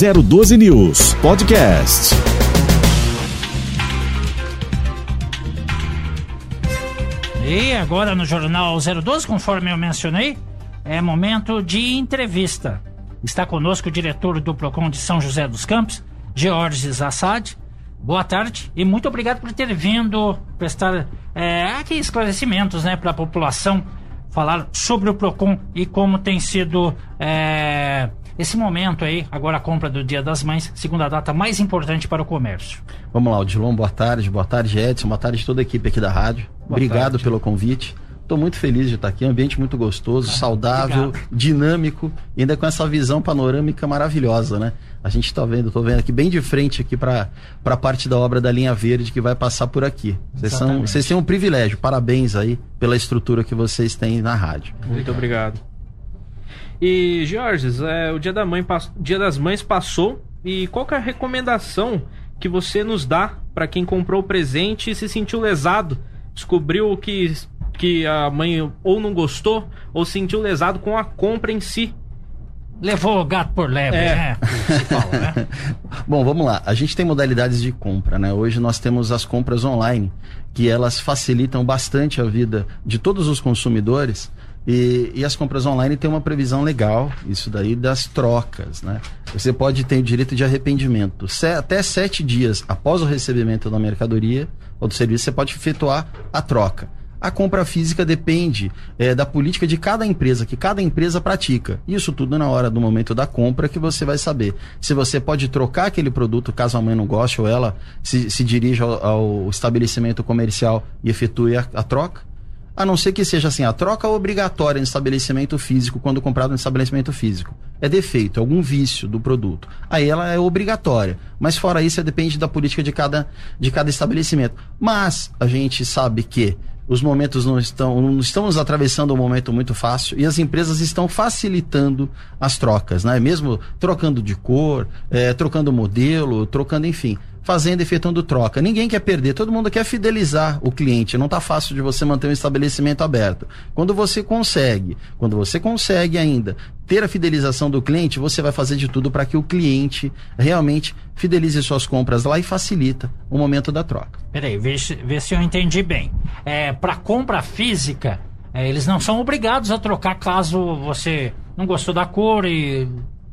012 News Podcast. E agora no Jornal 012, conforme eu mencionei, é momento de entrevista. Está conosco o diretor do PROCON de São José dos Campos, Georges Assad. Boa tarde e muito obrigado por ter vindo prestar é, aqui esclarecimentos né, para a população, falar sobre o PROCON e como tem sido é, esse momento aí, agora a compra do Dia das Mães, segunda data mais importante para o comércio. Vamos lá, Odilon, boa tarde, boa tarde, Edson, boa tarde toda a equipe aqui da rádio. Boa Obrigado tarde. pelo convite. Estou muito feliz de estar aqui, ambiente muito gostoso, ah, saudável, obrigado. dinâmico, e ainda com essa visão panorâmica maravilhosa, né? A gente está vendo, estou vendo aqui bem de frente aqui para a parte da obra da linha verde que vai passar por aqui. Vocês, são, vocês têm um privilégio, parabéns aí pela estrutura que vocês têm na rádio. Muito obrigado. E Jorge, é, o dia, da mãe, dia das Mães passou e qual é a recomendação que você nos dá para quem comprou o presente e se sentiu lesado, descobriu que que a mãe ou não gostou ou sentiu lesado com a compra em si. Levou o gato por lebre, é. né? Né? Bom, vamos lá. A gente tem modalidades de compra, né? Hoje nós temos as compras online, que elas facilitam bastante a vida de todos os consumidores. E, e, as compras online têm uma previsão legal, isso daí das trocas, né? Você pode ter o direito de arrependimento. Se, até sete dias após o recebimento da mercadoria ou do serviço, você pode efetuar a troca. A compra física depende é, da política de cada empresa, que cada empresa pratica. Isso tudo na hora do momento da compra que você vai saber. Se você pode trocar aquele produto caso a mãe não goste ou ela se, se dirija ao, ao estabelecimento comercial e efetue a, a troca a não ser que seja assim, a troca obrigatória em estabelecimento físico quando comprado em estabelecimento físico. É defeito, é algum vício do produto. Aí ela é obrigatória. Mas fora isso, depende da política de cada, de cada estabelecimento. Mas a gente sabe que os momentos não estão, não estamos atravessando um momento muito fácil e as empresas estão facilitando as trocas, né? Mesmo trocando de cor, é, trocando modelo, trocando, enfim fazendo, efetuando troca. Ninguém quer perder, todo mundo quer fidelizar o cliente. Não está fácil de você manter um estabelecimento aberto. Quando você consegue, quando você consegue ainda ter a fidelização do cliente, você vai fazer de tudo para que o cliente realmente fidelize suas compras lá e facilita o momento da troca. Peraí, vê, vê se eu entendi bem. É, para compra física, é, eles não são obrigados a trocar caso você não gostou da cor e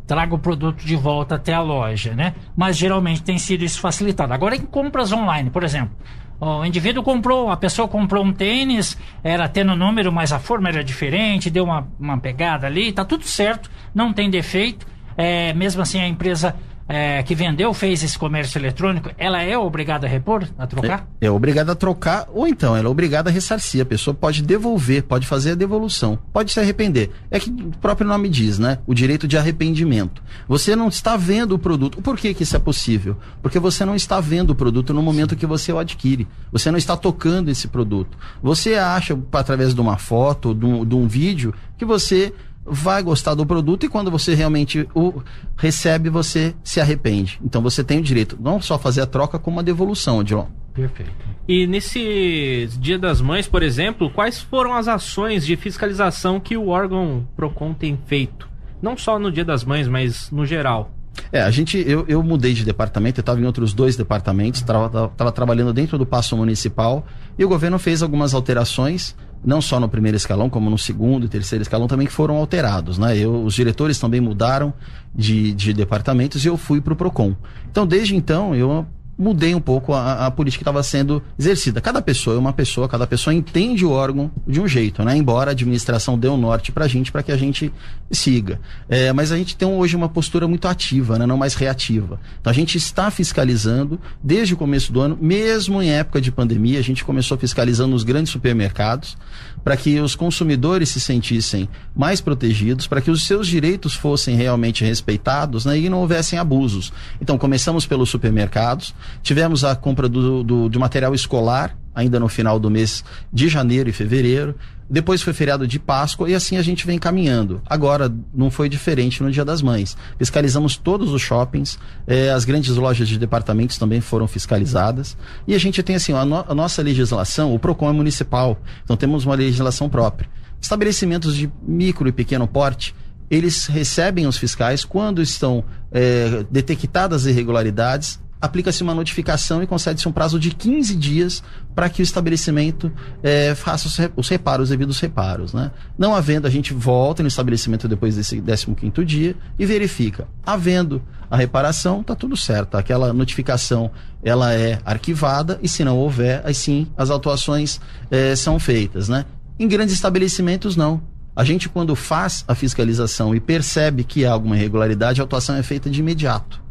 traga o produto de volta até a loja, né? Mas geralmente tem sido isso facilitado. Agora em compras online, por exemplo, o indivíduo comprou, a pessoa comprou um tênis, era tendo número, mas a forma era diferente, deu uma, uma pegada ali, tá tudo certo, não tem defeito. É, mesmo assim a empresa é, que vendeu, fez esse comércio eletrônico, ela é obrigada a repor, a trocar? É, é obrigada a trocar, ou então ela é obrigada a ressarcir. A pessoa pode devolver, pode fazer a devolução, pode se arrepender. É que o próprio nome diz, né? O direito de arrependimento. Você não está vendo o produto. Por que, que isso é possível? Porque você não está vendo o produto no momento que você o adquire. Você não está tocando esse produto. Você acha, através de uma foto, de um, de um vídeo, que você vai gostar do produto e quando você realmente o recebe, você se arrepende. Então você tem o direito não só fazer a troca, como a devolução, John. Perfeito. E nesse Dia das Mães, por exemplo, quais foram as ações de fiscalização que o órgão Procon tem feito? Não só no Dia das Mães, mas no geral. É, a gente, eu, eu mudei de departamento, eu estava em outros dois departamentos, estava trabalhando dentro do passo municipal e o governo fez algumas alterações não só no primeiro escalão, como no segundo e terceiro escalão também que foram alterados, né? Eu, os diretores também mudaram de, de departamentos e eu fui para o Procon. Então, desde então, eu mudei um pouco a, a política que estava sendo exercida. Cada pessoa é uma pessoa, cada pessoa entende o órgão de um jeito, né? Embora a administração dê um norte para a gente, para que a gente siga. É, mas a gente tem hoje uma postura muito ativa, né? não mais reativa. Então a gente está fiscalizando desde o começo do ano, mesmo em época de pandemia, a gente começou fiscalizando os grandes supermercados para que os consumidores se sentissem mais protegidos, para que os seus direitos fossem realmente respeitados né? e não houvessem abusos. Então começamos pelos supermercados, Tivemos a compra do, do, de material escolar, ainda no final do mês de janeiro e fevereiro. Depois foi feriado de Páscoa e assim a gente vem caminhando. Agora, não foi diferente no Dia das Mães. Fiscalizamos todos os shoppings, eh, as grandes lojas de departamentos também foram fiscalizadas. E a gente tem assim, a, no, a nossa legislação, o PROCON é municipal, então temos uma legislação própria. Estabelecimentos de micro e pequeno porte, eles recebem os fiscais quando estão é, detectadas irregularidades, aplica-se uma notificação e concede-se um prazo de 15 dias para que o estabelecimento é, faça os, os reparos, os devidos reparos. Né? Não havendo, a gente volta no estabelecimento depois desse 15 dia e verifica. Havendo a reparação, está tudo certo. Aquela notificação ela é arquivada e se não houver, aí sim as autuações é, são feitas. Né? Em grandes estabelecimentos, não. A gente, quando faz a fiscalização e percebe que há alguma irregularidade, a autuação é feita de imediato.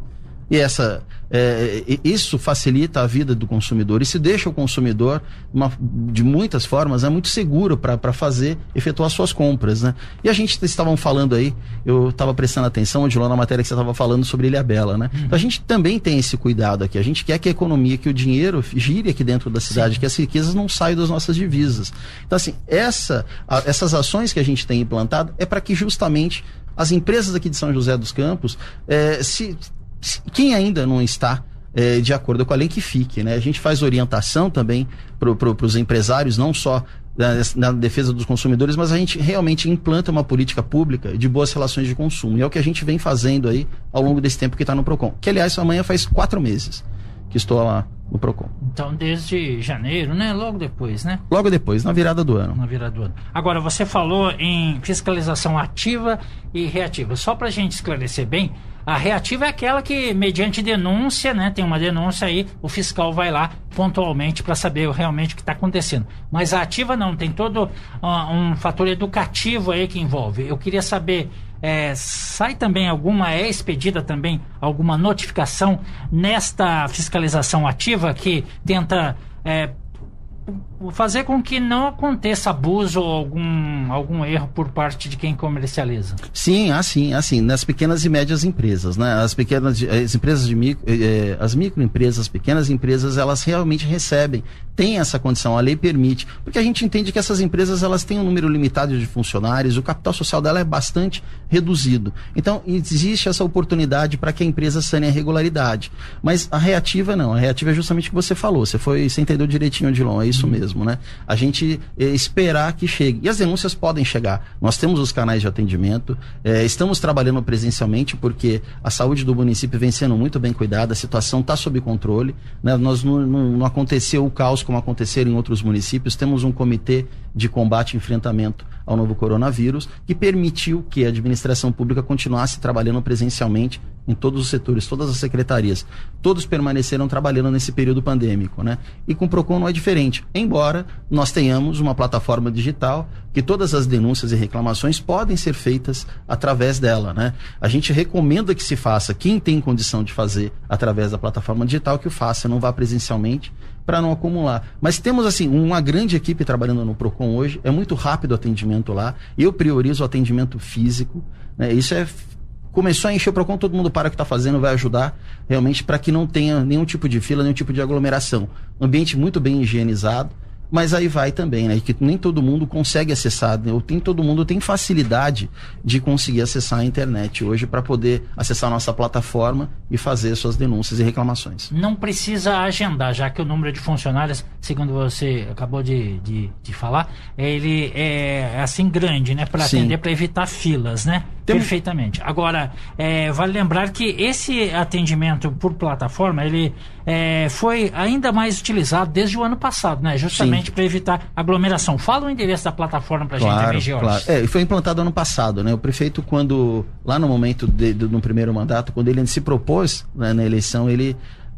E essa, é, isso facilita a vida do consumidor. Isso deixa o consumidor, uma, de muitas formas, é muito seguro para fazer, efetuar suas compras. Né? E a gente estavam falando aí, eu estava prestando atenção, onde lá na matéria que você estava falando sobre Ilha Bela. Né? Então a gente também tem esse cuidado aqui. A gente quer que a economia, que o dinheiro gire aqui dentro da cidade, Sim. que as riquezas não saiam das nossas divisas. Então, assim, essa, a, essas ações que a gente tem implantado é para que justamente as empresas aqui de São José dos Campos é, se quem ainda não está é, de acordo com a lei que fique, né? A gente faz orientação também para pro, os empresários, não só na, na, defesa dos consumidores, mas a gente realmente implanta uma política pública de boas relações de consumo. E é o que a gente vem fazendo aí ao longo desse tempo que está no PROCON. Que, aliás, amanhã faz quatro meses que estou lá no PROCON. Então, desde janeiro, né? Logo depois, né? Logo depois, na virada do ano. Na virada do ano. Agora, você falou em fiscalização ativa e reativa. Só para a gente esclarecer bem, a reativa é aquela que, mediante denúncia, né, tem uma denúncia aí, o fiscal vai lá pontualmente para saber realmente o que está acontecendo. Mas a ativa não, tem todo uh, um fator educativo aí que envolve. Eu queria saber, é, sai também alguma, é expedida também alguma notificação nesta fiscalização ativa que tenta é, fazer com que não aconteça abuso ou algum, algum erro por parte de quem comercializa. Sim, assim, assim, nas pequenas e médias empresas, né? As pequenas as empresas de micro, eh, eh, as microempresas, as pequenas empresas, elas realmente recebem, tem essa condição, a lei permite, porque a gente entende que essas empresas elas têm um número limitado de funcionários, o capital social dela é bastante reduzido. Então, existe essa oportunidade para que a empresa sane a regularidade. Mas a reativa não, a reativa é justamente o que você falou, você foi, você entendeu direitinho, Dilon, é isso mesmo mesmo, né? A gente é, esperar que chegue. E as denúncias podem chegar. Nós temos os canais de atendimento, é, estamos trabalhando presencialmente porque a saúde do município vem sendo muito bem cuidada, a situação está sob controle. Né? Nós não, não, não aconteceu o caos como aconteceu em outros municípios. Temos um comitê de combate e enfrentamento ao novo coronavírus, que permitiu que a administração pública continuasse trabalhando presencialmente em todos os setores, todas as secretarias. Todos permaneceram trabalhando nesse período pandêmico, né? E com o Procon não é diferente. Embora nós tenhamos uma plataforma digital que todas as denúncias e reclamações podem ser feitas através dela, né? A gente recomenda que se faça, quem tem condição de fazer através da plataforma digital, que o faça, não vá presencialmente para não acumular. Mas temos assim uma grande equipe trabalhando no Procon hoje, é muito rápido o atendimento lá. Eu priorizo o atendimento físico, né? Isso é começou a encher o Procon, todo mundo para o que está fazendo, vai ajudar realmente para que não tenha nenhum tipo de fila, nenhum tipo de aglomeração. Ambiente muito bem higienizado mas aí vai também, né? Que nem todo mundo consegue acessar, né? ou nem todo mundo tem facilidade de conseguir acessar a internet hoje para poder acessar a nossa plataforma e fazer suas denúncias e reclamações. Não precisa agendar, já que o número de funcionários, segundo você acabou de, de, de falar, ele é assim grande, né? Para atender, para evitar filas, né? Tem... Perfeitamente. Agora, é, vale lembrar que esse atendimento por plataforma, ele é, foi ainda mais utilizado desde o ano passado, né? Justamente para evitar aglomeração. Fala o endereço da plataforma para a claro, gente George. Claro. É, foi implantado ano passado, né? O prefeito, quando, lá no momento de, do, primeiro mandato, quando ele se propôs né, na eleição, ele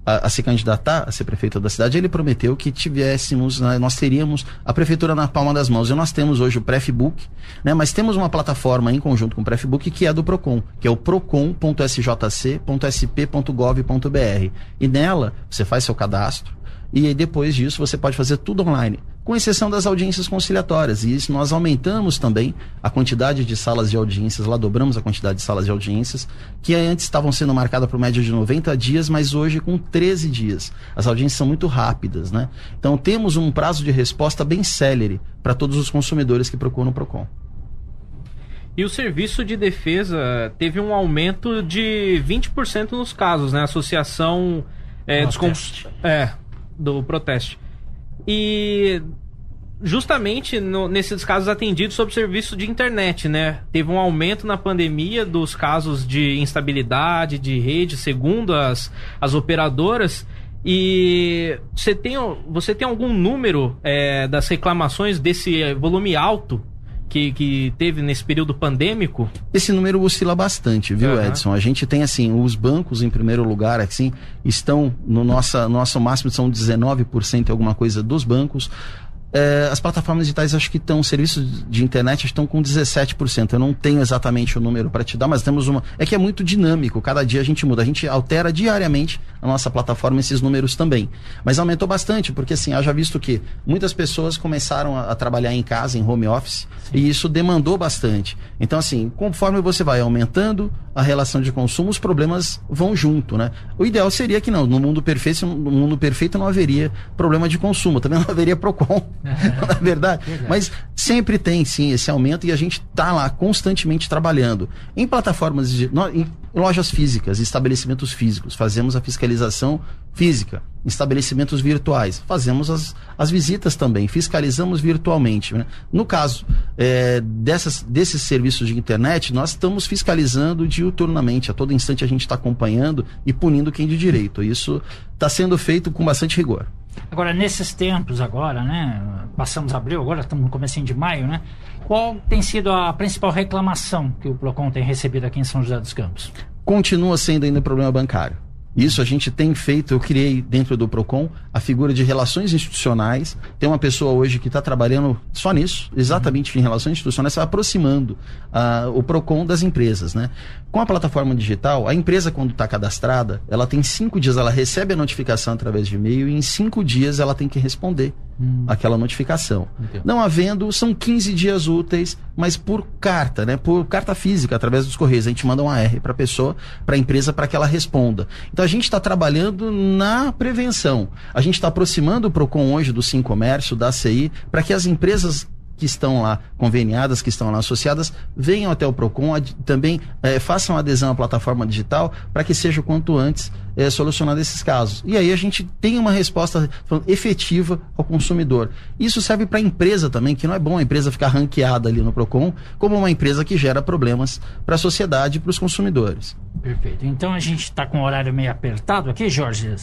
a, a, se candidatar a ser prefeito da cidade, ele prometeu que tivéssemos, né, nós teríamos a prefeitura na palma das mãos. E nós temos hoje o Prefbook, né, mas temos uma plataforma em conjunto com o Prefbook que é do Procon, que é o procon.sjc.sp.gov.br. E nela você faz seu cadastro e depois disso você pode fazer tudo online com exceção das audiências conciliatórias. E isso nós aumentamos também a quantidade de salas de audiências, lá dobramos a quantidade de salas de audiências, que antes estavam sendo marcadas por média de 90 dias, mas hoje com 13 dias. As audiências são muito rápidas, né? Então temos um prazo de resposta bem célere para todos os consumidores que procuram o PROCON. E o serviço de defesa teve um aumento de 20% nos casos, né? A associação é, dos, é, do protesto. E justamente no, nesses casos atendidos sob serviço de internet, né? Teve um aumento na pandemia dos casos de instabilidade de rede, segundo as, as operadoras. E você tem, você tem algum número é, das reclamações desse volume alto que, que teve nesse período pandêmico? Esse número oscila bastante, viu, uhum. Edson? A gente tem, assim, os bancos, em primeiro lugar, assim, estão no nossa, nosso máximo, são 19% alguma coisa dos bancos. É, as plataformas digitais acho que estão, serviços de internet estão com 17%. Eu não tenho exatamente o número para te dar, mas temos uma. É que é muito dinâmico, cada dia a gente muda. A gente altera diariamente a nossa plataforma esses números também. Mas aumentou bastante, porque assim, haja visto que muitas pessoas começaram a, a trabalhar em casa, em home office, Sim. e isso demandou bastante. Então, assim, conforme você vai aumentando a relação de consumo, os problemas vão junto, né? O ideal seria que não, no mundo perfeito, no mundo perfeito não haveria problema de consumo, também não haveria PROCON na é verdade. verdade. Mas sempre tem, sim, esse aumento e a gente está lá constantemente trabalhando. Em plataformas, de, em lojas físicas, estabelecimentos físicos, fazemos a fiscalização física. Estabelecimentos virtuais, fazemos as, as visitas também, fiscalizamos virtualmente. Né? No caso é, dessas, desses serviços de internet, nós estamos fiscalizando diuturnamente. A todo instante a gente está acompanhando e punindo quem de direito. Isso está sendo feito com bastante rigor. Agora, nesses tempos agora, né? Passamos abril, agora estamos no começo de maio, né? Qual tem sido a principal reclamação que o Procon tem recebido aqui em São José dos Campos? Continua sendo ainda problema bancário. Isso a gente tem feito, eu criei dentro do PROCON a figura de relações institucionais. Tem uma pessoa hoje que está trabalhando só nisso, exatamente em relações institucionais, aproximando uh, o PROCON das empresas. Né? Com a plataforma digital, a empresa, quando está cadastrada, ela tem cinco dias, ela recebe a notificação através de e-mail e em cinco dias ela tem que responder hum. aquela notificação. Entendo. Não havendo, são 15 dias úteis, mas por carta, né? Por carta física, através dos correios. A gente manda um AR para a pessoa, para a empresa, para que ela responda. Então a gente está trabalhando na prevenção. A gente está aproximando o PROCON hoje do Sim Comércio, da CI, para que as empresas que estão lá conveniadas, que estão lá associadas, venham até o PROCON, ad, também é, façam adesão à plataforma digital para que seja o quanto antes é, solucionado esses casos. E aí a gente tem uma resposta efetiva ao consumidor. Isso serve para a empresa também, que não é bom a empresa ficar ranqueada ali no PROCON, como uma empresa que gera problemas para a sociedade e para os consumidores. Perfeito. Então a gente está com o horário meio apertado aqui, Jorge.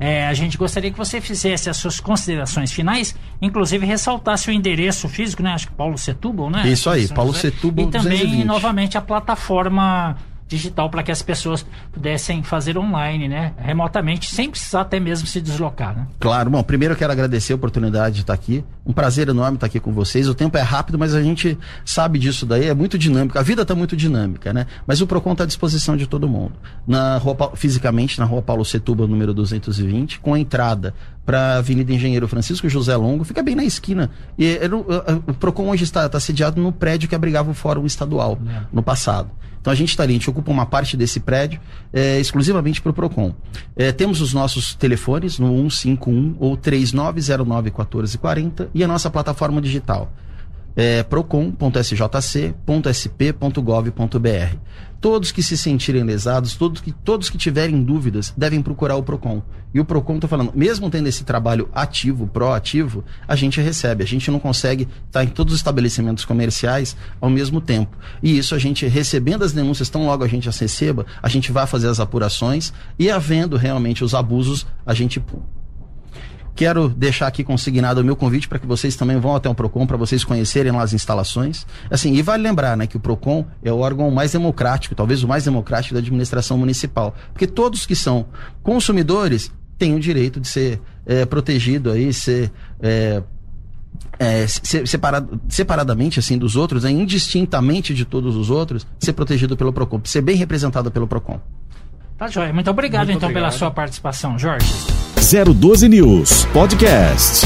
É, a gente gostaria que você fizesse as suas considerações finais, inclusive ressaltasse o endereço físico, né? Acho que Paulo Setúbal, né? Isso aí, Paulo Setúbal E também, 220. novamente, a plataforma digital para que as pessoas pudessem fazer online, né? Remotamente, sem precisar até mesmo se deslocar, né? Claro, bom, primeiro eu quero agradecer a oportunidade de estar aqui. Um prazer enorme estar aqui com vocês. O tempo é rápido, mas a gente sabe disso daí, é muito dinâmico. A vida está muito dinâmica, né? Mas o Procon está à disposição de todo mundo. Na rua, fisicamente, na rua Paulo Setuba, número 220, com entrada para a Avenida Engenheiro Francisco José Longo, fica bem na esquina. E era, o, o Procon hoje está, está sediado no prédio que abrigava o Fórum Estadual é. no passado. Então a gente está ali, a gente ocupa uma parte desse prédio é, exclusivamente para o PROCON. É, temos os nossos telefones no 151 ou 3909 1440 e a nossa plataforma digital é, procon.sjc.sp.gov.br. Todos que se sentirem lesados, todos que, todos que tiverem dúvidas, devem procurar o PROCON. E o PROCON está falando, mesmo tendo esse trabalho ativo, proativo, a gente recebe. A gente não consegue estar em todos os estabelecimentos comerciais ao mesmo tempo. E isso a gente, recebendo as denúncias, tão logo a gente as receba, a gente vai fazer as apurações e havendo realmente os abusos, a gente Quero deixar aqui consignado o meu convite para que vocês também vão até o Procon para vocês conhecerem lá as instalações. Assim, e vale lembrar, né, que o Procon é o órgão mais democrático, talvez o mais democrático da administração municipal, porque todos que são consumidores têm o direito de ser é, protegido aí, ser é, é, separado, separadamente assim dos outros, né, indistintamente de todos os outros, ser protegido pelo Procon, ser bem representado pelo Procon. Tá joia. Muito obrigado Muito então obrigado. pela sua participação, Jorge. 012 News Podcast.